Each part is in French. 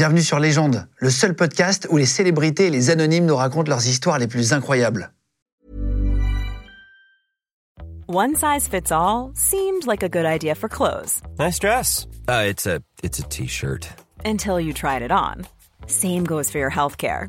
Bienvenue sur Légende, le seul podcast où les célébrités et les anonymes nous racontent leurs histoires les plus incroyables. One size fits all seemed like a good idea for clothes Nice dress. Uh, it's a it's a t-shirt. until you tried it on. Same goes for your healthcare.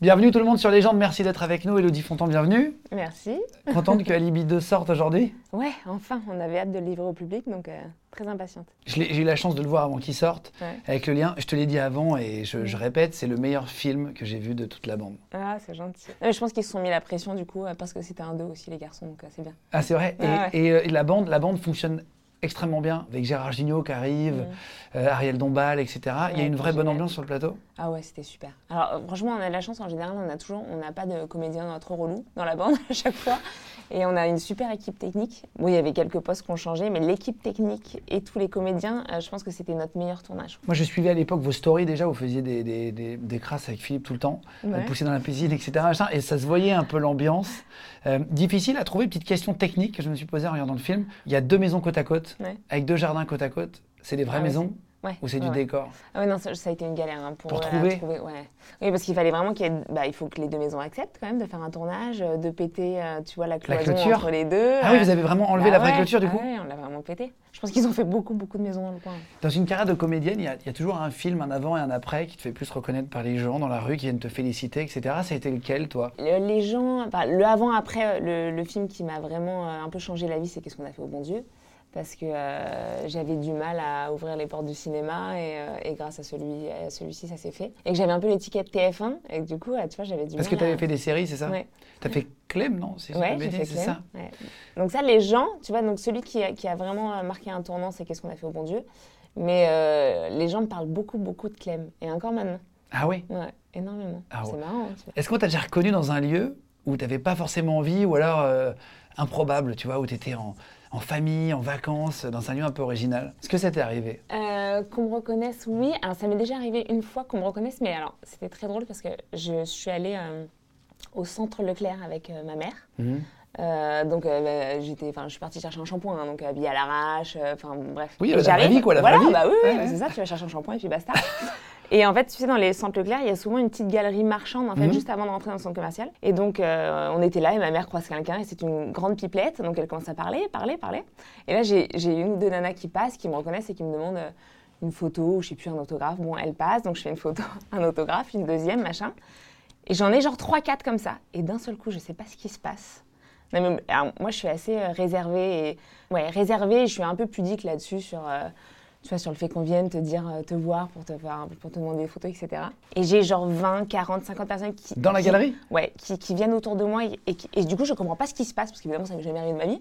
Bienvenue tout le monde sur Légende, merci d'être avec nous. Elodie Fontan, bienvenue. Merci. Contente que Alibi 2 sorte aujourd'hui Ouais, enfin, on avait hâte de le livrer au public, donc euh, très impatiente. J'ai eu la chance de le voir avant qu'il sorte, Ouais. avec le lien. Je te l'ai dit avant et je, je répète, c'est le meilleur film que j'ai vu de toute la bande. Ah, c'est gentil. Non, mais je pense qu'ils se sont mis la pression du coup, euh, parce que c'était un 2 aussi, les garçons, donc euh, c'est bien. Ah c'est vrai. Et, Ah ouais. et, et la bande, la bande fonctionne extrêmement bien avec Gérard Gignot qui arrive, euh, Ariel Dombal, etc. Il y a Mm. Une vraie bonne ambiance sur le plateau. Ah ouais, c'était super. Alors euh, franchement, on a de la chance en général, on a toujours, on n'a pas de comédien trop relou dans la bande à chaque fois. Et on a une super équipe technique. Bon, il y avait quelques postes qui ont changé, mais l'équipe technique et tous les comédiens, euh, je pense que c'était notre meilleur tournage. Moi, je suivais à l'époque vos stories déjà, vous faisiez des, des, des, des crasses avec Philippe tout le temps, Ouais. poussez dans la piscine, etc. et ça se voyait un peu l'ambiance. Euh, difficile à trouver, petite question technique que je me suis posée en regardant le film. Il y a deux maisons côte à côte, Ouais. avec deux jardins côte à côte. C'est des vraies Ah maisons Ouais. ou c'est du décor Ah ouais, non, ça, ça a été une galère hein, pour, Pour euh, trouver. Oui, parce qu'il fallait vraiment qu'il ait, bah, il faut que les deux maisons acceptent quand même de faire un tournage, euh, de péter, euh, tu vois, la cloison clôture entre les deux. Ah oui, vous avez vraiment enlevé bah la vraie clôture du ah coup ouais, on l'a vraiment pété. Je pense qu'ils ont fait beaucoup, beaucoup de maisons dans le coin. Dans une carrière de comédienne, il y, a, il y a toujours un film, un avant et un après qui te fait plus reconnaître par les gens dans la rue, qui viennent te féliciter, etc. Ça a été lequel, toi? Le- les gens, enfin, le avant-après, le, le film qui m'a vraiment un peu changé la vie, c'est Qu'est-ce qu'on a fait au bon Dieu parce que euh, j'avais du mal à ouvrir les portes du cinéma et, euh, et grâce à celui, à celui-ci, ça s'est fait. Et que j'avais un peu l'étiquette TF1 et que du coup, tu vois, j'avais du Parce que mal tu avais à- fait des séries, c'est ça Ouais. Tu as fait Clem, non C'est Ouais, c'est ça Ouais. Donc ça, les gens, tu vois, donc celui qui a, qui a vraiment euh, marqué un tournant, c'est qu'est-ce qu'on a fait au bon Dieu. Mais euh, les gens me parlent beaucoup, beaucoup de Clem. Et encore maintenant. Ah oui Ouais, énormément. Ah c'est marrant. Est-ce qu'on t'a déjà reconnu dans un lieu où tu n'avais pas forcément envie, ou alors improbable, tu vois, où tu étais en, en famille, en vacances, dans un lieu un peu original Est-ce que ça t'est arrivé? Euh, qu'on me reconnaisse, oui. Alors ça m'est déjà arrivé une fois qu'on me reconnaisse, mais alors c'était très drôle parce que je suis allée euh, au centre Leclerc avec euh, ma mère. Mhm. Donc bah, j'étais, enfin, je suis partie chercher un shampoing, hein, donc habillée à l'arrache, enfin bref. Oui, la vraie vie, quoi, la voilà, vraie vie. bah oui, oui, Ouais, ouais. c'est ça, tu vas chercher un shampoing et puis basta. et en fait, tu sais, dans les centres Leclerc, il y a souvent une petite galerie marchande, en fait, Mhm. juste avant de rentrer dans le centre commercial. Et donc, euh, on était là et ma mère croise quelqu'un et c'est une grande pipelette, donc elle commence à parler, parler, parler. Et là, j'ai une ou deux nanas qui passent, qui me reconnaissent et qui me demandent euh, une photo, ou je sais plus, un autographe. Bon, elle passe, donc je fais une photo, un autographe, une deuxième, machin. Et j'en ai genre 3-4 comme ça. Et d'un seul coup, je sais pas ce qui se passe. Non, mais, alors, moi, je suis assez euh, réservée. Et, ouais, réservée, je suis un peu pudique là-dessus sur, euh, tu vois, sur le fait qu'on vienne te dire, euh, te voir pour te, faire, pour te demander des photos, etc. Et j'ai genre 20, 40, 50 personnes qui... Dans la qui- galerie Ouais, qui, qui viennent autour de moi et, et du coup, je comprends pas ce qui se passe parce qu'évidemment, ça m'est jamais arrivé de ma vie.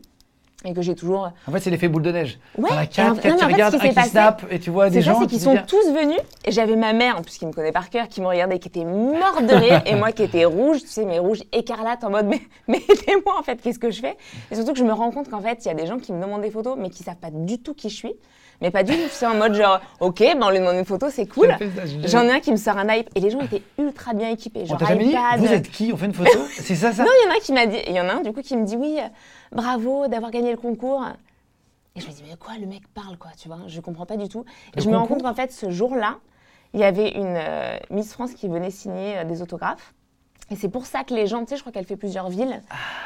Et que j'ai toujours. En fait, c'est l'effet boule de neige. Ouais, T'en as quatre, qui regardent, un qui passé, snap, et tu vois des gens c'est qui qu'ils sont tous venus et j'avais ma mère en plus qui me connaît par cœur, qui me regardait, qui était morte de rire et moi qui étais rouge, tu sais, mais rouge écarlate en mode mais, mais aidez-moi en fait, qu'est-ce que je fais? Et surtout que je me rends compte qu'en fait, il y a des gens qui me demandent des photos mais qui savent pas du tout qui je suis. Mais pas du tout, c'est en mode genre, ok, ben on lui demande une photo, c'est cool. J'en ai un qui me sort un iPad et les gens étaient ultra bien équipés. On Genre t'a jamais dit iPad. Vous êtes qui On fait une photo C'est ça, ça Non, il y en a un qui m'a dit, il y en a un du coup qui me dit oui, bravo d'avoir gagné le concours. Et je me dis mais quoi, le mec parle quoi, tu vois Je comprends pas du tout. Et Le je me rends compte qu'en fait ce jour-là, il y avait une euh, Miss France qui venait signer euh, des autographes. Et c'est pour ça que les gens, tu sais, je crois qu'elle fait plusieurs villes.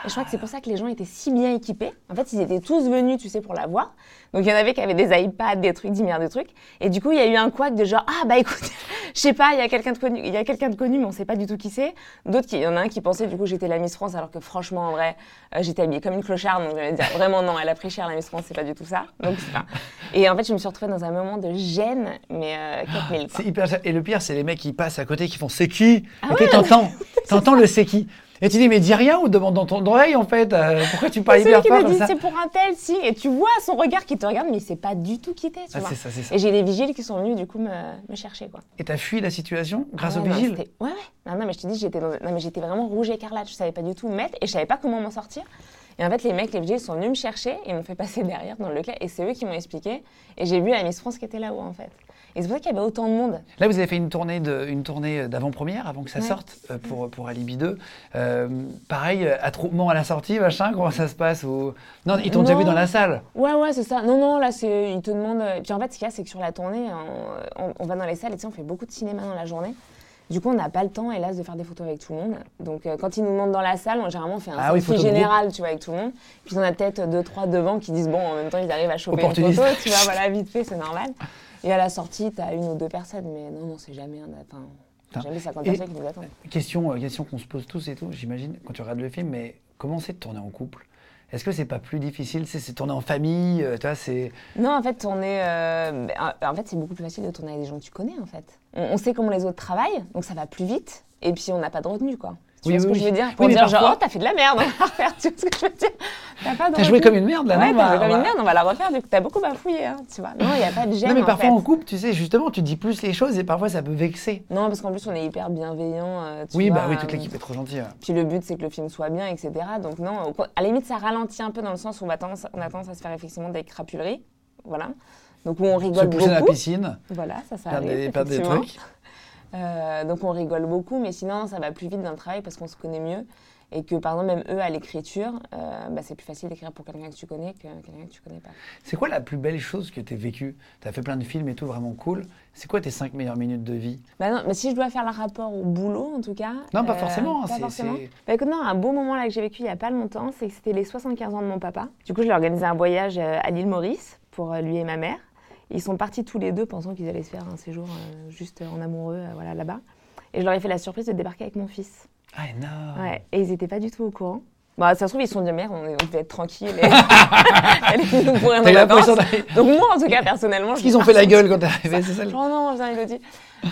Et je crois que c'est pour ça que les gens étaient si bien équipés. En fait, ils étaient tous venus, tu sais, pour la voir. Donc il y en avait qui avaient des iPads, des trucs, 10 milliards de trucs. Et du coup, il y a eu un couac de genre, ah bah écoute, je sais pas, il y a quelqu'un de connu, il y a quelqu'un de connu, mais on sait pas du tout qui c'est. D'autres, il y en a un qui pensait du coup j'étais la Miss France, alors que franchement, en vrai, euh, j'étais habillée comme une clocharde. Donc j'allais dire, vraiment non, elle a pris cher la Miss France, c'est pas du tout ça. Donc c'est pas. Et en fait, je me suis retrouvée dans un moment de gêne, mais euh, 4000 quoi. C'est hyper. Et le pire, c'est les mecs qui passent à côté qui font c'est qui? Ah Ok, ouais, t'entends. T'entends le c'est qui? Et tu dis, mais dis rien ou demande dans ton oreille en fait. euh, pourquoi tu parles hyper fort me comme ça c'est pour un tel si et tu vois son regard qui te regarde mais il sait pas du tout qui t'es tu Ah, vois. c'est ça, c'est ça. Et j'ai des vigiles qui sont venus du coup me, me chercher quoi. Et t'as fui la situation grâce Ah au ouais, non, vigile c'était- Ouais ouais. Non, non mais je te dis j'étais dans- non mais j'étais vraiment rouge écarlate, je savais pas du tout où me mettre et je savais pas comment m'en sortir. Et en fait les mecs les vigiles sont venus me chercher et m'ont fait passer derrière dans le Leclerc et c'est eux qui m'ont expliqué et j'ai vu la Miss France qui était là-haut en fait. Et c'est pour ça qu'il y avait autant de monde. Là, vous avez fait une tournée de- une tournée d'avant-première avant que ça Ouais. sorte euh, pour, pour Alibi 2. Euh, pareil, euh, attroupement à la sortie, machin, comment ça se passe ou... Non, ils t'ont déjà vu dans la salle. Ouais, ouais, c'est ça. Non, non, là, c'est, ils te demandent. euh, Puis en fait, ce qu'il y a, c'est que sur la tournée, on, on- on va dans les salles et tu sais, on fait beaucoup de cinéma dans la journée. Du coup, on n'a pas le temps, hélas, de faire des photos avec tout le monde. Donc, euh, quand ils nous demandent dans la salle, on, généralement, fait un Ah selfie général, tu vois, avec tout le monde. Puis, on a peut-être deux, trois devant qui disent, bon, en même temps, ils arrivent à choper une photo, tu vois, voilà, vite fait, c'est normal. Et à la sortie, t'as une ou deux personnes, mais non, non, c'est jamais un. Enfin, jamais 50 Et- personnes qui nous attendent. Question, euh, question qu'on se pose tous et tout, j'imagine, quand tu regardes le film, mais comment c'est de tourner en couple? Est-ce que c'est pas plus difficile? C'est tourner en famille, euh, tu vois, c'est... Non, en fait, tourner. euh, en fait, c'est beaucoup plus facile de tourner avec des gens que tu connais, en fait. On, on sait comment les autres travaillent, donc ça va plus vite. Et puis, on n'a pas de retenue, quoi. Tu Oui, vois ce oui, que je veux dire? Pour dire, genre, parfois- oh, t'as fait de la merde, on va refaire. Tu vois ce que je veux dire? T'as pas joué comme une merde, là, Ouais, non t'as joué comme une merde, on va la refaire. Du coup, t'as beaucoup bafouillé, hein, tu vois. Non, il n'y a pas de gêne. Non, mais en parfois fait. en couple, tu sais, justement, tu dis plus les choses et parfois ça peut vexer. Non, parce qu'en plus, on est hyper bienveillants. euh, Oui, vois, bah oui, toute euh, l'équipe est trop gentille. ouais. Puis le but, c'est que le film soit bien, etc. Donc non, à la limite, ça ralentit un peu dans le sens où on, va tendance, on a tendance à se faire effectivement des crapuleries. Voilà. Donc où on Se rigole pousser dans la beaucoup. piscine, Voilà, ça, ça arrive, des, perdre des effectivement. trucs. Euh, donc on rigole beaucoup, mais sinon ça va plus vite dans le travail parce qu'on se connaît mieux. Et que par exemple, même eux à l'écriture, euh, bah, c'est plus facile d'écrire pour quelqu'un que tu connais que quelqu'un que tu connais pas. C'est quoi la plus belle chose que tu as vécue? Tu as fait plein de films et tout, vraiment cool. C'est quoi tes 5 meilleures minutes de vie? Bah non, mais si je dois faire le rapport au boulot en tout cas. Non, pas euh, forcément, Pas forcément. Bah écoute, non, un beau moment là que j'ai vécu il y a pas longtemps, c'est que c'était les 75 ans de mon papa. Du coup, je lui ai organisé un voyage à l'île Maurice pour lui et ma mère. Ils sont partis tous les deux pensant qu'ils allaient se faire un séjour euh, juste en amoureux, euh, voilà, là-bas. Et je leur ai fait la surprise de débarquer avec mon fils. Ah, Ouais, et ils n'étaient pas du tout au courant. Bah, ça se trouve, ils se sont dit, merde, on, est- on devait être tranquille. Et... Nous d'aller- Donc moi, en tout cas, personnellement, Parce qu'ils ont fait la gueule quand t'es arrivé, c'est ça le- Oh non, viens, Elodie.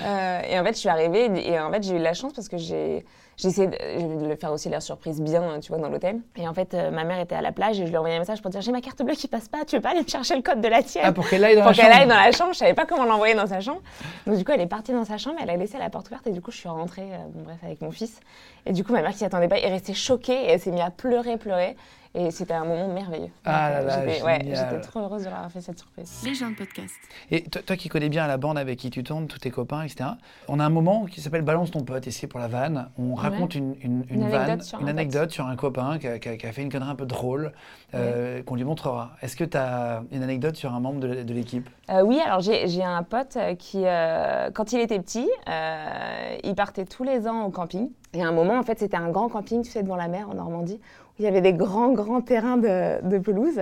Euh, et en fait, je suis arrivée et en fait, j'ai eu la chance parce que j'ai j'ai essayé de, de faire aussi leur surprise bien, tu vois, dans l'hôtel. Et en fait, euh, ma mère était à la plage et je lui ai envoyé un message pour dire j'ai ma carte bleue qui passe pas, tu veux pas aller me chercher le code de la tienne? Ah, pour qu'elle aille dans pour la qu'elle chambre aille dans la chambre, je savais pas comment l'envoyer dans sa chambre. Donc du coup, elle est partie dans sa chambre, elle a laissé la porte ouverte et du coup, je suis rentrée, euh, bon, bref, avec mon fils. Et du coup, ma mère qui s'y attendait pas est restée choquée et elle s'est mise à pleurer, pleurer. Et c'était un moment merveilleux. Ah Donc, là euh, là, j'étais- ouais, génial. j'étais trop heureuse de leur avoir fait cette surprise. Les gens de podcast. Et toi, toi qui connais bien la bande avec qui tu tournes, tous tes copains, etc., on a un moment qui s'appelle Balance ton pote, ici pour la vanne. On raconte une, une, Une vanne, anecdote sur un une pote. anecdote sur un copain qui a, qui a- qui a fait une connerie un peu drôle, euh, qu'on lui montrera. Est-ce que tu as une anecdote sur un membre de, de l'équipe? Euh, oui, alors j'ai un pote qui, euh, quand il était petit, euh, il partait tous les ans au camping. Et à un moment, en fait, c'était un grand camping, tu sais, devant la mer en Normandie, il y avait des grands, grands terrains de, de pelouse.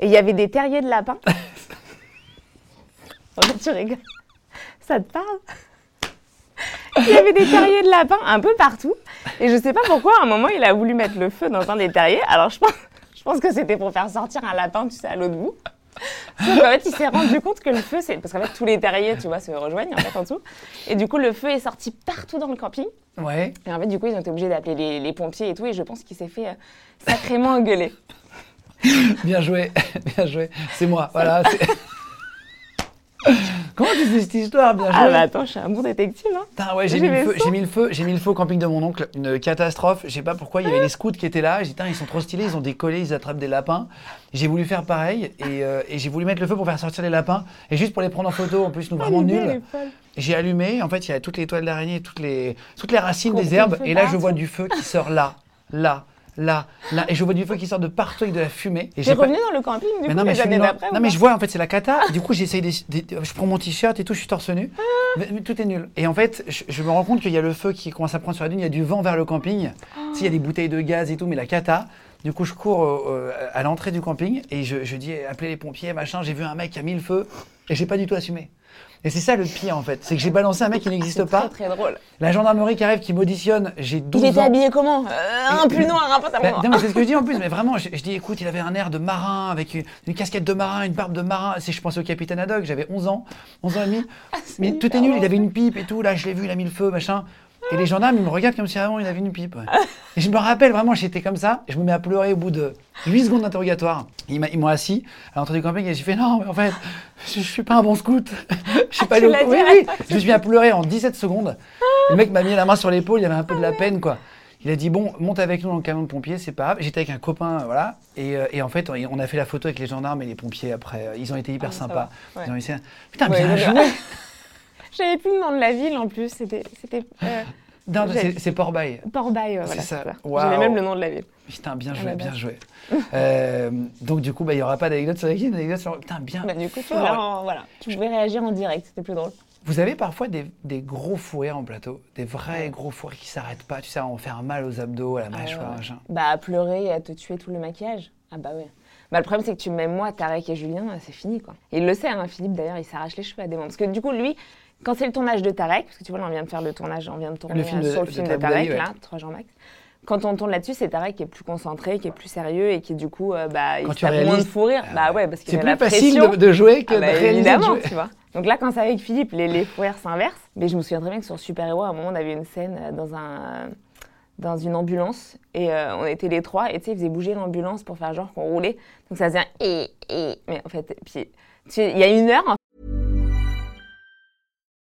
Et il y avait des terriers de lapins. Fait, tu rigoles. Ça te parle? Il y avait des terriers de lapins un peu partout. Et je sais pas pourquoi, à un moment, il a voulu mettre le feu dans un des terriers. Alors, je pense, je pense que c'était pour faire sortir un lapin, tu sais, à l'autre bout. Sauf qu'en fait, il s'est rendu compte que le feu, c'est. Parce qu'en fait, tous les terriers, tu vois, se rejoignent en fait en dessous. Et du coup, le feu est sorti partout dans le camping. Ouais. Et en fait, du coup, ils ont été obligés d'appeler les, les pompiers et tout. Et je pense qu'il s'est fait euh, sacrément engueuler. Bien joué, bien joué. C'est moi, voilà. Comment tu sais cette histoire Bien joué. Ah bah attends, je suis un bon détective. Hein. Putain, ouais, j'ai mis, le feu, j'ai mis le feu, j'ai mis le feu au camping de mon oncle, une catastrophe. Je sais pas pourquoi, il y avait les scouts qui étaient là. J'ai dit, ils sont trop stylés, ils ont décollé, ils attrapent des lapins. J'ai voulu faire pareil et, euh, et j'ai voulu mettre le feu pour faire sortir les lapins et juste pour les prendre en photo. En plus, nous vraiment Ah, elle nuls. J'ai allumé. En fait, il y a toutes les toiles d'araignée, toutes les, toutes les racines Compris des herbes. Et là, je vois du feu qui sort là, là, là, là. Et je vois du feu qui sort de partout avec de la fumée. Et j'ai pas- revenu dans le camping du mais coup non, mais, les années d'après non, mais je vois, en fait, c'est la cata. Du coup, j'essaye des, des- Je prends mon t-shirt et tout, je suis torse nu. Mais, mais tout est nul. Et en fait, je, je me rends compte qu'il y a le feu qui commence à prendre sur la dune, il y a du vent vers le camping. Tu sais, il y a des bouteilles de gaz et tout, mais la cata. Du coup, je cours euh, euh, à l'entrée du camping et je, je dis appelez les pompiers, machin. J'ai vu un mec qui a mis le feu et j'ai pas du tout assumé. Et c'est ça le pire en fait, c'est que j'ai balancé un mec qui n'existe pas. très très drôle. La gendarmerie qui arrive, qui m'auditionne, j'ai 12 Il était ans. habillé comment Euh, Un pull noir, un Bah, pantalon mais c'est ce que je dis en plus, mais vraiment, je, je dis, écoute, il avait un air de marin, avec une, une casquette de marin, une barbe de marin. C'est, je pensais au capitaine Haddock, j'avais 11 ans, 11 ans et demi. mais tout est nul, il avait une pipe et tout, là, je l'ai vu, il a mis le feu, machin. Et les gendarmes, ils me regardent comme si avant il avait une pipe. ouais. Et je me rappelle vraiment, j'étais comme ça, je me mets à pleurer au bout de 8 secondes d'interrogatoire. Ils m'ont assis à l'entrée du camping et j'ai fait non, mais en fait, je, je suis pas un bon scout. Je suis pas tu allé au- oui, oui. Je me suis mis à pleurer en 17 secondes. Le mec m'a mis la main sur l'épaule, il y avait un peu de la peine, quoi. Il a dit bon, monte avec nous dans le camion de pompiers, c'est pas grave. J'étais avec un copain, voilà. Et, euh, et en fait, on a fait la photo avec les gendarmes et les pompiers après. Ils ont été hyper Ah, sympas. Ouais. Ils ont essayé. Putain, Ouais, bien joué. J'avais plus le nom de la ville en plus. C'était euh, Non, c'est- Port-Bail. Port-Bail. ouais, C'est voilà, ça. c'est ça. Waouh. J'avais même le nom de la ville. Putain, bien Ah, joué, bien joué. Euh, donc du coup, bah, il n'y aura pas d'anecdote sur la une anecdote sur... Putain, bien. Bah, du coup, tu, fort. pouvais en- voilà, tu pouvais réagir en direct. C'était plus drôle. Vous avez parfois des, des gros fous en plateau, des vrais gros fous qui s'arrêtent pas. Tu sais, on faire mal aux abdos, à la mâchoire, ouais. machin. Bah, à pleurer et à te tuer tout le maquillage. Ah bah ouais. Bah, le problème, c'est que tu mets moi, Tarek et Julien, c'est fini, quoi. Et il le sait, hein, Philippe, d'ailleurs, il s'arrache les cheveux à des moments. Parce que du coup, lui, quand c'est le tournage de Tarek, parce que tu vois, là, on vient de faire le tournage, on vient de tourner film euh, de- sur le de film de Tarek Tarek, Boudali, ouais. là, 3 jours max. Quand on tourne là-dessus, c'est Tarek qui est plus concentré, qui est plus sérieux et qui, du coup, euh, bah, il Quand se moins de fou rire. Ah bah ouais. ouais, parce qu'il C'est a plus la facile de, de jouer que Ah de bah, réaliser. évidemment, tu vois. Donc là, quand c'est avec Philippe, les, les fous rires s'inversent. Mais je me souviens très bien que sur Super Héros, à un moment, on avait une scène euh, dans, un, dans une ambulance et euh, on était les trois et tu sais, ils faisaient bouger l'ambulance pour faire genre qu'on roulait. Donc ça faisait un et, et. Mais en fait, puis il y a une heure, en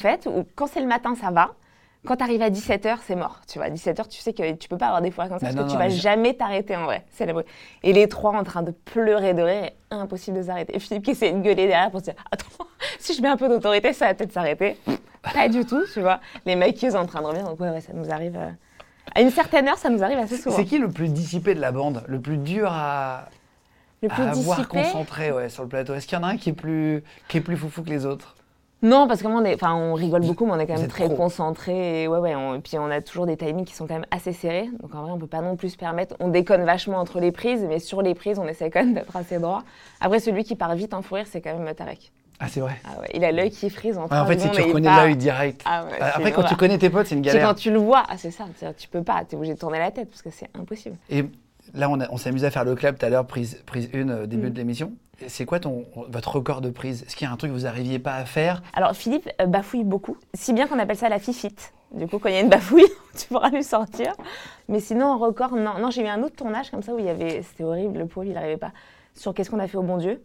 Fait, où quand c'est le matin, ça va. Quand tu arrives à 17h, c'est mort. Tu vois, à 17h, tu sais que tu peux pas avoir des fois comme ça Bah parce non, que tu vas jamais t'arrêter en vrai. C'est la vraie. Et les trois en train de pleurer de rire, impossible de s'arrêter. Et Philippe qui essaie de gueuler derrière pour se dire Attends, si je mets un peu d'autorité, ça va peut-être s'arrêter. Pas du tout, tu vois. Les maquilleuses en train de revenir, donc ouais, ouais, ça nous arrive. euh, À une certaine heure, ça nous arrive assez souvent. C'est qui le plus dissipé de la bande? Le plus dur à, Le plus à avoir concentré ouais, sur le plateau? Est-ce qu'il y en a un qui est plus, qui est plus foufou que les autres? Non, parce que moi, on, est, enfin, on rigole beaucoup, mais on est quand même très pro. concentrés. Et, ouais, ouais, on- et puis on a toujours des timings qui sont quand même assez serrés. Donc en vrai, on peut pas non plus se permettre. On déconne vachement entre les prises, mais sur les prises, on essaie quand même d'être assez droit. Après, celui qui part vite en fou rire, c'est quand même Tarek. Ah, c'est vrai. Ah ouais, il a l'œil qui frise en trois en fait, si tu reconnais l'œil direct. Ah ouais, c'est Après, quand tu connais tes potes, c'est une C'est galère. quand tu le vois, ah, c'est ça. Tu peux pas, tu es obligé de tourner la tête parce que c'est impossible. Et là, on, on s'est amusé à faire le club tout à l'heure, prise, prise 1, euh, Mm. début de l'émission. C'est quoi ton, votre record de prise? Est-ce qu'il y a un truc que vous n'arriviez pas à faire? Alors Philippe euh, bafouille beaucoup, si bien qu'on appelle ça la fifite. Du coup, quand il y a une bafouille, tu pourras lui sortir. Mais sinon, en record, non. Non, j'ai eu un autre tournage comme ça où il y avait, c'était horrible, le pauvre, il n'arrivait pas. Sur Qu'est-ce qu'on a fait au bon Dieu?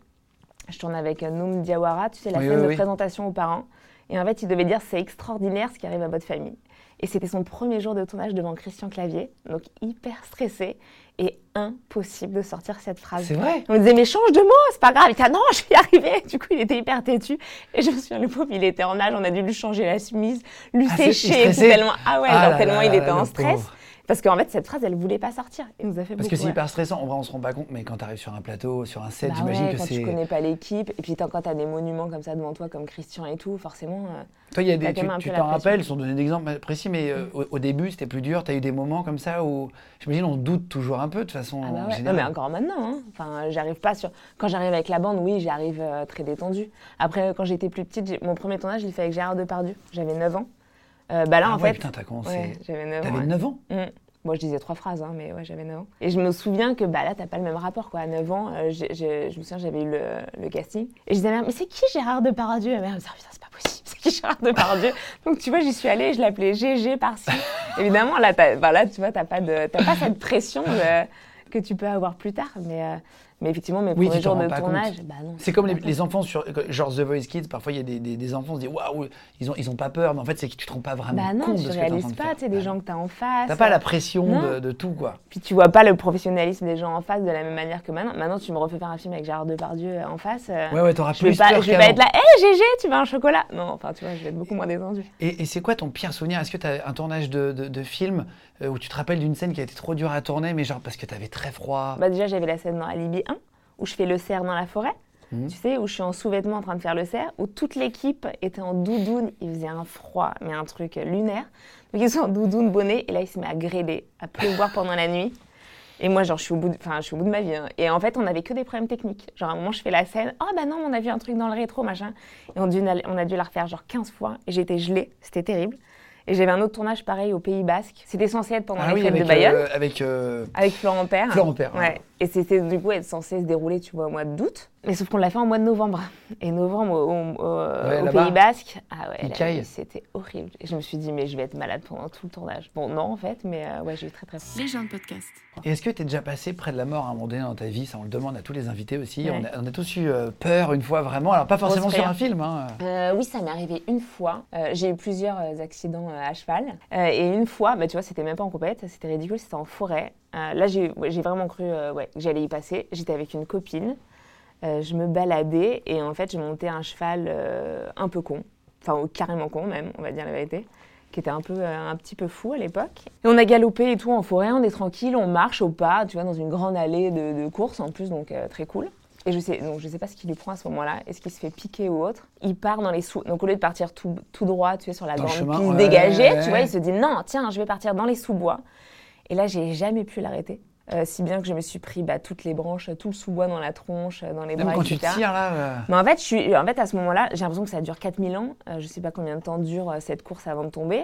Je tourne avec euh, Noum Diawara, tu sais, la Oui, scène oui, de oui. présentation aux parents. Et en fait, il devait dire c'est extraordinaire ce qui arrive à votre famille. Et c'était son premier jour de tournage devant Christian Clavier, donc hyper stressé et impossible de sortir cette phrase. C'est vrai On me disait, mais change de mot, c'est pas grave. Il était, ah non, je vais y arriver. Du coup, il était hyper têtu. Et je me souviens, le pauvre, il était en nage. On a dû lui changer la chemise, lui Ah, sécher. Tellement, ah ouais, Ah genre là tellement là il là était en stress. pauvre. Parce qu'en fait, cette phrase, elle voulait pas sortir. Nous a fait Parce que c'est ouais. hyper stressant. En vrai, on se rend pas compte, mais quand tu arrives sur un plateau, sur un set, Bah j'imagine ouais, que quand c'est. tu connais pas l'équipe, et puis quand tu as des monuments comme ça devant toi, comme Christian et tout, forcément. euh, Toi, il y a des, quand tu t'en pression. rappelles, sans donner d'exemple précis, mais euh, au, au début, c'était plus dur. Tu as eu des moments comme ça où, j'imagine, on doute toujours un peu, de toute façon. Ah bah en ouais. Non, mais encore maintenant. hein. Enfin, j'arrive pas sur. Quand j'arrive avec la bande, oui, j'arrive euh, très détendue. Après, quand j'étais plus petite, mon premier tournage, je l'ai fait avec Gérard Depardieu. J'avais 9 ans. Euh, bah là, Ah en ouais, fait. putain, t'as commencé. Ouais, j'avais 9 ans. T'avais ouais. 9 ans Mm. Bon, je disais trois phrases, hein, mais ouais, j'avais 9 ans. Et je me souviens que bah, là, t'as pas le même rapport. Quoi. À 9 ans, euh, je me souviens, j'avais eu le, le casting. Et je disais, à ma mère, mais c'est qui Gérard Depardieu? Ma mère me disait, Ah, putain, c'est pas possible, c'est qui Gérard Depardieu? Donc, tu vois, j'y suis allée, je l'appelais GG par-ci. Évidemment, là, bah, là, tu vois, t'as pas, de- pas cette pression de- que tu peux avoir plus tard. Mais, euh, mais effectivement, mes Oui, premiers tu jours de pas tournage, bah. C'est comme les, pas les enfants sur genre The Voice Kids, parfois il y a des, des- des enfants qui se disent waouh, ils ont, ils ont pas peur, mais en fait c'est que tu te rends pas vraiment Bah non, compte tu de ce que t'es en réalises train de pas, faire. tu sais, des Bah gens que t'as en face. T'as pas la pression Non. de, de tout quoi. Puis tu vois pas le professionnalisme des gens en face de la même manière que maintenant. Maintenant, tu me refais faire un film avec Gérard Depardieu euh, en face. euh, Ouais, ouais, t'auras plus pas, peur je vais pas être là, hé GG, tu veux un chocolat? Non, enfin, tu vois, je vais être beaucoup moins détendue. Et, et c'est quoi ton pire souvenir? Est-ce que tu as un tournage de, de, de film euh, où tu te rappelles d'une scène qui a été trop dure à tourner, mais genre parce que t'avais très froid Bah, déjà, j'avais la scène dans Alibi 1, où je fais le cerf dans la forêt. Mhm. tu sais, où je suis en sous-vêtements en train de faire le cerf, où toute l'équipe était en doudoune. Il faisait un froid, mais un truc lunaire. Donc ils sont en doudoune, bonnet, et là il se met à grêler, à pleuvoir pendant la nuit. Et moi, genre, je suis au bout de, enfin, je suis au bout de ma vie. hein. Et en fait, on avait que des problèmes techniques. Genre, à un moment, je fais la scène. Oh, bah non, on a vu un truc dans le rétro, machin. Et on, a dû, on a dû la refaire genre 15 fois. Et j'étais gelée. C'était terrible. Et j'avais un autre tournage pareil au Pays Basque. C'était censé être pendant Ah les oui, fêtes de Bayonne. euh, avec euh, Avec Florent Père. Florent Père, ouais. Et c'était du coup être censé se dérouler, tu vois, au mois d'août. Mais sauf qu'on l'a fait en mois de novembre. Et novembre au, au- au- Ouais, au là-bas. Pays Basque, ah ouais, c'était horrible. Et je me suis dit, mais je vais être malade pendant tout le tournage. Bon, non, en fait, mais euh, ouais, j'ai eu très très peur. Les gens de podcast. Et Est-ce que tu es déjà passé près de la mort à un moment donné dans ta vie? Ça, on le demande à tous les invités aussi. Ouais. On, a, on a tous eu euh, peur une fois vraiment. Alors, pas forcément sur un film. hein. Euh, oui, ça m'est arrivé une fois. Euh, j'ai eu plusieurs accidents à cheval. Euh, et une fois, bah, tu vois, c'était même pas en compète, c'était ridicule, c'était en forêt. Euh, là, j'ai ouais, vraiment cru euh, ouais, que j'allais y passer. J'étais avec une copine, euh, je me baladais et en fait, je montais un cheval un peu con, enfin carrément con même, on va dire la vérité qui était un, peu, un petit peu fou à l'époque. Et on a galopé et tout en forêt, on est tranquille, on marche au pas, tu vois, dans une grande allée de, de course en plus, donc très cool. Et je sais, donc je sais pas ce qu'il lui prend à ce moment-là. Est-ce qu'il se fait piquer ou autre? Il part dans les sous. Donc au lieu de partir tout, tout droit, tu es sur la Dans grande chemin, piste ouais, dégagée, ouais. tu vois, il se dit non, tiens, je vais partir dans les sous-bois. Et là, j'ai jamais pu l'arrêter. Euh, si bien que je me suis pris bah, toutes les branches, tout le sous-bois dans la tronche, euh, dans les Même bras, quand tu etc. tires là. euh, Mais en fait, je suis, en fait, à ce moment-là, j'ai l'impression que ça dure 4000 ans. Euh, je sais pas combien de temps dure cette course avant de tomber.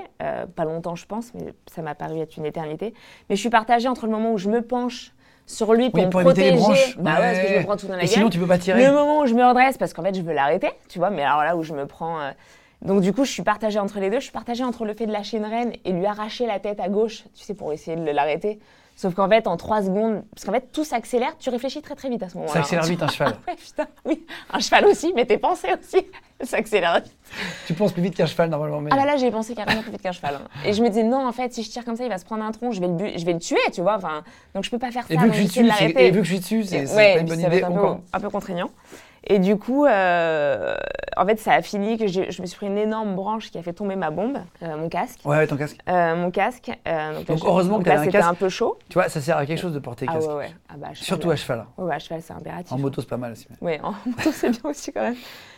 Pas longtemps, je pense, mais ça m'a paru être une éternité. Mais je suis partagée entre le moment où je me penche sur lui pour Oui, me pour éviter protéger. les branches. Bah ouais, parce que je me prends tout dans la Et gueule. sinon, tu peux pas tirer. Le moment où je me redresse, parce qu'en fait, je veux l'arrêter, tu vois, mais alors là où je me prends. euh, Donc, du coup, je suis partagée entre les deux. Je suis partagée entre le fait de lâcher une reine et lui arracher la tête à gauche, tu sais, pour essayer de l'arrêter. Sauf qu'en fait, en trois secondes, parce qu'en fait, tout s'accélère, tu réfléchis très très vite à ce moment-là. Ça accélère vite un cheval. Ouais, putain, oui. Un cheval aussi, mais tes pensées aussi s'accélèrent vite. Tu penses plus vite qu'un cheval normalement. Mais... Ah là là, j'ai pensé carrément plus vite qu'un cheval. hein. Et je me disais, non, en fait, si je tire comme ça, il va se prendre un tronc, je vais le, bu- je vais le tuer, tu vois. Enfin, donc je peux pas faire ça. Et vu que je suis dessus, et vu que je suis dessus, c'est ouais, pas une bonne idée être un peu, encore. un peu contraignant. Et du coup, euh, en fait, ça a fini que je me suis pris une énorme branche qui a fait tomber ma bombe, euh, mon casque. Ouais, ouais, ton casque. Euh, mon casque. donc, Donc, je- heureusement donc que t'avais un c'était casque. un peu chaud. Tu vois, ça sert à quelque chose de porter Ah casque. ouais, ouais. Ah bah, à cheval, Surtout à cheval. Ouais, ouais, à cheval, c'est impératif. En moto, c'est pas mal aussi. Ouais, en moto, c'est bien aussi quand même.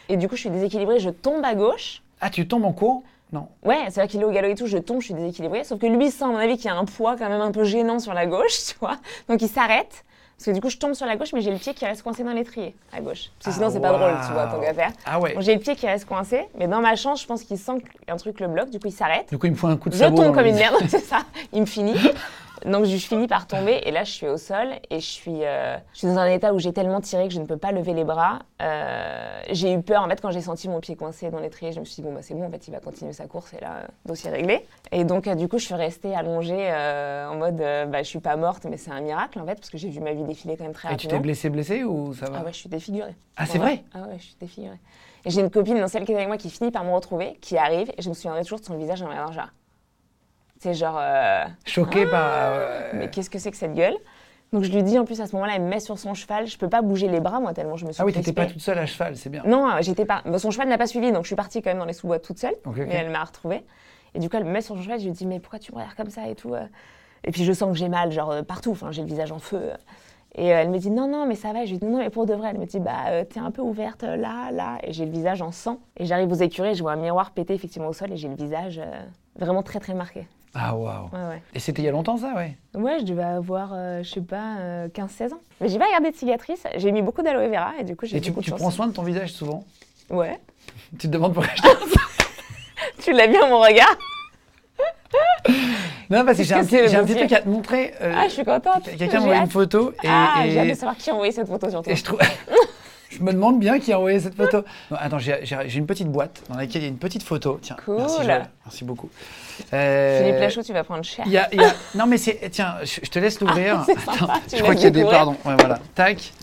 Et du coup, je suis déséquilibrée, je tombe à gauche. Ah, tu tombes en cours Non. Ouais, c'est vrai qu'il est au galop et tout, je tombe, je suis déséquilibrée. Sauf que lui sent, à mon avis, qu'il y a un poids quand même un peu gênant sur la gauche, tu vois. Donc il s'arrête. Parce que du coup, je tombe sur la gauche, mais j'ai le pied qui reste coincé dans l'étrier à gauche. Parce que sinon, Ah, c'est pas drôle, tu vois, tant qu'à faire. Ah ouais. J'ai le pied qui reste coincé, mais dans ma chance, je pense qu'il sent qu'un truc le bloque, du coup, il s'arrête. Du coup, il me faut un coup de Je sabot. tombe comme une merde, c'est ça, il me finit. Donc je finis par tomber et là je suis au sol et je suis, euh, je suis dans un état où j'ai tellement tiré que je ne peux pas lever les bras. Euh, j'ai eu peur en fait quand j'ai senti mon pied coincé dans l'étrier, je me suis dit bon bah c'est bon en fait il va continuer sa course et là euh, dossier réglé. Et donc du coup je suis restée allongée en mode bah je suis pas morte mais c'est un miracle en fait parce que j'ai vu ma vie défiler quand même très Et tu rapidement. t'es blessé, blessé ou ça va Ah ouais je suis défigurée. Ah, c'est vrai Ah ouais je suis défigurée. Et j'ai une copine, dans celle qui est avec moi, qui finit par me retrouver, qui arrive et je me souviendrai toujours de son visage en me regardant genre. C'est genre. euh, Choqué par. euh, mais qu'est-ce que c'est que cette gueule Donc je lui dis en plus à ce moment-là, elle me met sur son cheval. Je peux pas bouger les bras moi tellement je me suis Ah oui, t'étais pas toute seule à cheval, c'est bien. Non, j'étais pas. bah, son cheval n'a pas suivi, donc je suis partie quand même dans les sous-bois toute seule. Ok, ok. Mais elle m'a retrouvée. Et du coup, elle me met sur son cheval. Je lui dis mais pourquoi tu me regardes comme ça et tout euh Et puis je sens que j'ai mal, genre euh, partout. Enfin, j'ai le visage en feu. Et elle me dit non non mais ça va. Je lui dis non mais pour de vrai. Elle me dit bah euh, t'es un peu ouverte là là. Et j'ai le visage en sang. Et j'arrive aux écureuils, je vois un miroir pété effectivement au sol et j'ai le visage euh, vraiment très très marqué. Ah waouh. Ouais ouais. Et c'était il y a longtemps ça, ouais. Ouais, je devais avoir, euh, je sais pas, euh, 15-16 ans. Mais j'ai pas gardé de cicatrices. J'ai mis beaucoup d'aloe vera et du coup, j'ai Et tu, beaucoup tu prends soin de ton visage souvent? Ouais. Tu te demandes pourquoi je Tu l'as bien, mon regard? Non, parce que j'ai un, petit- un petit truc à te montrer. euh, Ah, je suis contente. Quelqu'un m'a envoyé une photo et, Ah, et- j'ai hâte de savoir qui a envoyé cette photo surtout. et je trouve. Je me demande bien qui a envoyé cette photo. Non, attends, j'ai une petite boîte dans laquelle il y a une petite photo. Tiens, Cool. merci Joël. Merci beaucoup. Euh, Philippe Lachaud, tu vas prendre cher. y a, il y a- Non, mais c'est. Tiens, je, te laisse l'ouvrir. sympa, Attends, tu je crois qu'il y a des. Pardon. Ouais, voilà. Tac.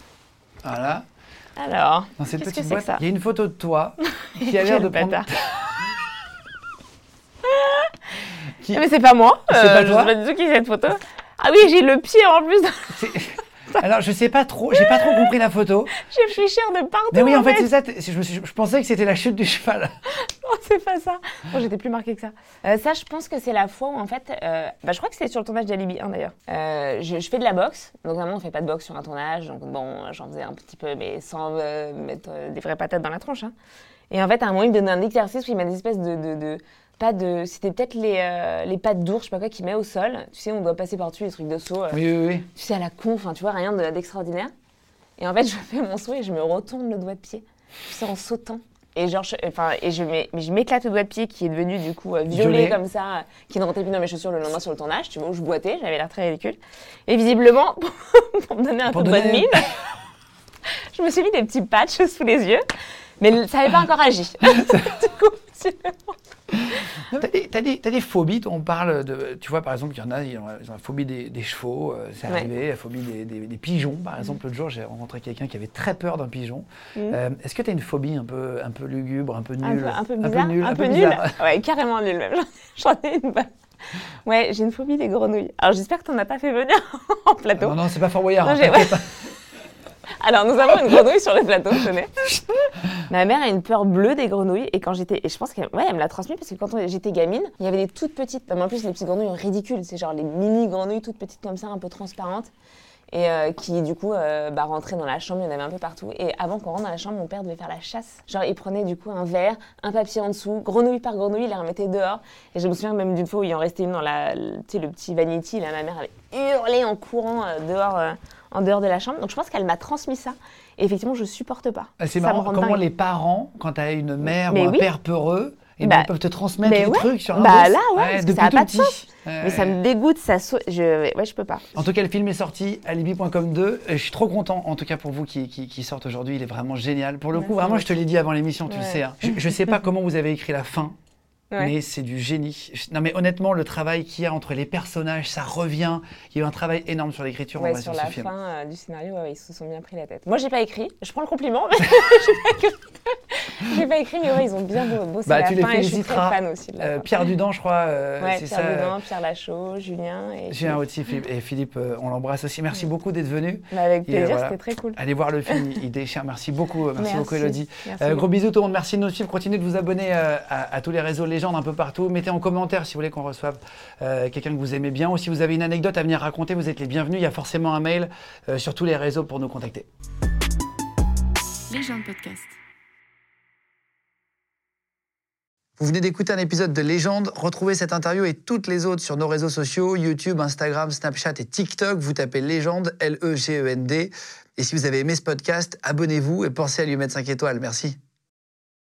Voilà. Alors, Dans cette que petite boîte, il y a une photo de toi qui a l'air de prendre. Qui- Ah, Mais c'est pas moi. C'est pas je toi sais pas du tout qui est cette photo. Ah oui, j'ai le pied en plus. Alors, je sais pas trop, j'ai pas trop compris la photo. j'ai fait cher de partout. Mais oui, en fait, c'est ça. Je, me suis- je pensais que c'était la chute du cheval. Non, c'est pas ça. Bon, j'étais plus marquée que ça. Euh, ça, je pense que c'est la fois où, en fait, euh, bah, je crois que c'était sur le tournage d'Alibi 1 d'ailleurs. Euh, je, je fais de la boxe. Donc, vraiment, on fait pas de boxe sur un tournage. Donc, bon, j'en faisais un petit peu, mais sans mettre des vraies patates dans la tronche. hein. Et en fait, à un moment, il me donnait un exercice où il m'a des espèces de. de, de- pas de. C'était peut-être les, euh, les pattes d'ours, je sais pas quoi, qu'il met au sol. Tu sais, on doit passer par-dessus les trucs de saut. euh, Oui, oui, oui. tu sais, à la con, enfin, tu vois, rien de- d'extraordinaire. Et en fait, je fais mon saut et je me retourne le doigt de pied, tu sais, en sautant. Et genre, je, enfin, et je, m'é- mais je m'éclate le doigt de pied qui est devenu du coup euh, violet, Violet. comme ça, euh, qui ne rentrait plus dans mes chaussures le lendemain sur le tournage, tu vois, où je boitais, j'avais l'air très ridicule. Et visiblement, pour me donner un Pour peu de bonne mine, je me suis mis des petits patchs sous les yeux, mais ça n'avait pas encore agi. du coup. T'as des, des- des phobies, on parle de. Tu vois, par exemple, il y en a, ils ont, la phobie des, des chevaux, euh, c'est Ouais. arrivé, la phobie des, pigeons, par exemple. L'autre jour, j'ai rencontré quelqu'un qui avait très peur d'un pigeon. Mhm. Euh, Est-ce que tu as une phobie un peu, un peu lugubre, un peu un nulle? peu, un peu bizarre, nul, un peu nul. bizarre Ouais, carrément nul même. J'en ai une bonne. Ouais, j'ai une phobie des grenouilles. Alors j'espère que t'en as pas fait venir en plateau. Non, non, c'est pas Fort Boyard. Non, hein, j'ai- t'inquiète ouais. pas. Alors nous avons une grenouille sur le plateau, tenez. Ma mère a une peur bleue des grenouilles et quand j'étais et je pense qu'elle ouais, me l'a transmis parce que quand j'étais gamine, il y avait des toutes petites en plus les petites grenouilles ridicules, c'est genre les mini grenouilles toutes petites comme ça, un peu transparentes et euh, qui du coup euh, bah, rentraient dans la chambre, il y en avait un peu partout et avant qu'on rentre dans la chambre, mon père devait faire la chasse. Genre il prenait du coup un verre, un papier en dessous, grenouille par grenouille, il les remettait dehors et je me souviens même d'une fois où il en restait une dans la le petit vanity, là ma mère avait hurlé en courant euh, dehors en dehors de la chambre. Donc je pense qu'elle m'a transmis ça. Et effectivement, je supporte pas. Ah, C'est me marrant comment dingue. les parents, quand tu as une mère Mais ou un oui. père peureux, eh ben, Bah, ils peuvent te transmettre des ouais. trucs sur un Bah là, ouais, parce que depuis ça a tout pas de sens. Ouais, Mais ça ouais. me dégoûte, ça. Je... Ouais, je peux pas. En tout cas, le film est sorti, alibi.com 2. Et je suis trop content, en tout cas pour vous qui, qui, qui sortent aujourd'hui. Il est vraiment génial. Pour le coup, Merci vraiment, je te l'ai dit avant l'émission, tu le Ouais. sais. hein. Je, je sais pas comment vous avez écrit la fin. Ouais. Mais c'est du génie. Non mais honnêtement, le travail qu'il y a entre les personnages, ça revient. Il y a eu un travail énorme sur l'écriture Ouais, sur sur la ce film. fin euh, du scénario, ouais, ils se sont bien pris la tête. Moi, j'ai pas écrit. Je prends le compliment, j'ai pas écrit. Mais ouais, ils ont bien bo- bossé Bah, la tu les fin et je suis très fan aussi de la Euh. Pierre Dudan, je crois, euh, Ouais, Pierre ça. Dudin, Pierre Lachaud, Julien et. Un aussi Philippe, et Philippe, euh, on l'embrasse aussi. Merci beaucoup d'être venu. Mais avec euh, plaisir, voilà. c'était très cool. Allez voir le film, il déchire. Merci beaucoup, merci, Merci. beaucoup Elodie. Merci Euh, gros bisous tout le monde, merci de nous suivre. Continuez de vous abonner euh, à, à tous les réseaux légendes un peu partout. Mettez en commentaire si vous voulez qu'on reçoive euh, quelqu'un que vous aimez bien ou si vous avez une anecdote à venir raconter, vous êtes les bienvenus. Il y a forcément un mail euh, sur tous les réseaux pour nous contacter. Les gens de podcast. Vous venez d'écouter un épisode de Légende. Retrouvez cette interview et toutes les autres sur nos réseaux sociaux, YouTube, Instagram, Snapchat et TikTok. Vous tapez Légende, L-E-G-E-N-D. Et si vous avez aimé ce podcast, abonnez-vous et pensez à lui mettre 5 étoiles. Merci.